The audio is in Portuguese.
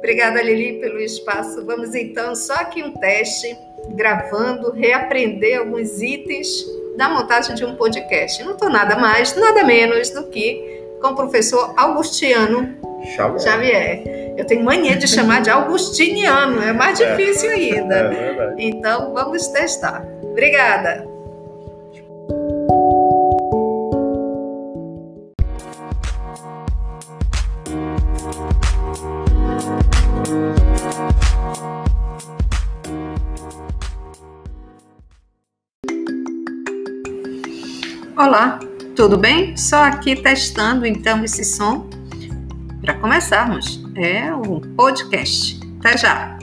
Obrigada, Lili, pelo espaço. Vamos então, só aqui um teste, gravando, reaprender alguns itens da montagem de um podcast. Não estou nada mais, nada menos do que com o professor Augustiano Xavier. Xavier. Eu tenho mania de chamar de Augustiniano, é mais é. difícil ainda. É então, vamos testar. Obrigada. Olá, tudo bem? Só aqui testando então esse som para começarmos. É um podcast. Até já!